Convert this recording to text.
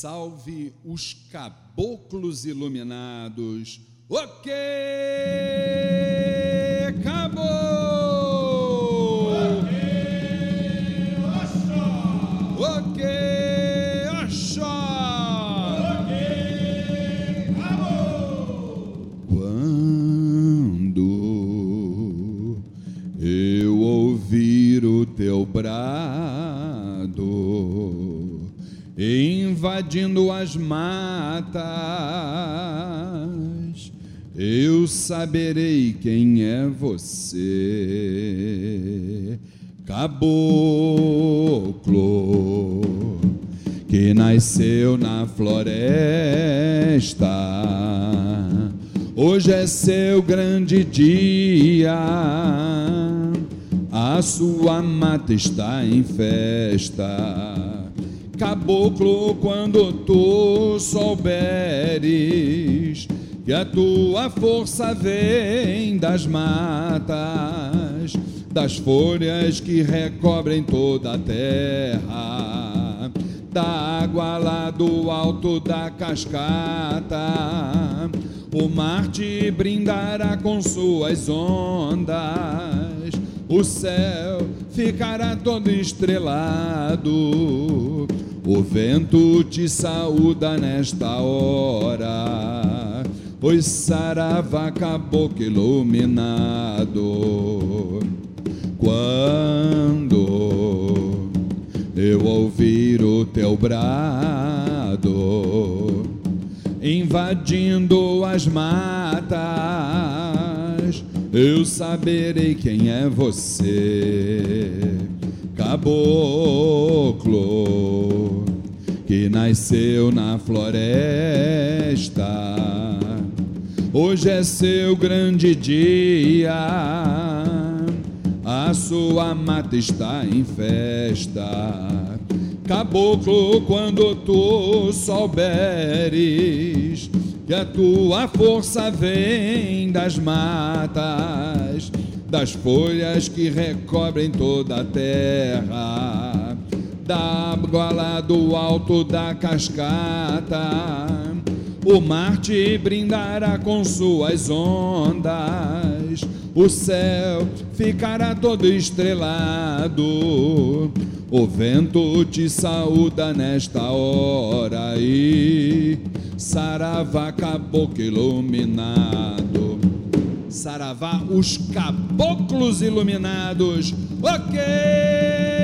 salve os caboclos iluminados. Ok, acabou! Ok, Oxó! Quando eu ouvir o teu brado invadindo as matas, eu saberei quem é você, caboclo que nasceu na floresta. Hoje é seu grande dia, a sua mata está em festa. Caboclo, quando tu souberes que a tua força vem das matas, das folhas que recobrem toda a terra, da água lá do alto da cascata. O mar te brindará com suas ondas, o céu ficará todo estrelado. O vento te saúda nesta hora, pois Sarava caboclo iluminado. Quando eu ouvir o teu brado, invadindo as matas, eu saberei quem é você, caboclo, que nasceu na floresta. Hoje é seu grande dia, a sua mata está em festa. Caboclo, quando tu souberes que a tua força vem das matas, das folhas que recobrem toda a terra, da lá do alto da cascata, o mar te brindará com suas ondas, o céu ficará todo estrelado. O vento te saúda nesta hora e Saravá caboclo iluminado. Saravá os caboclos iluminados. Ok!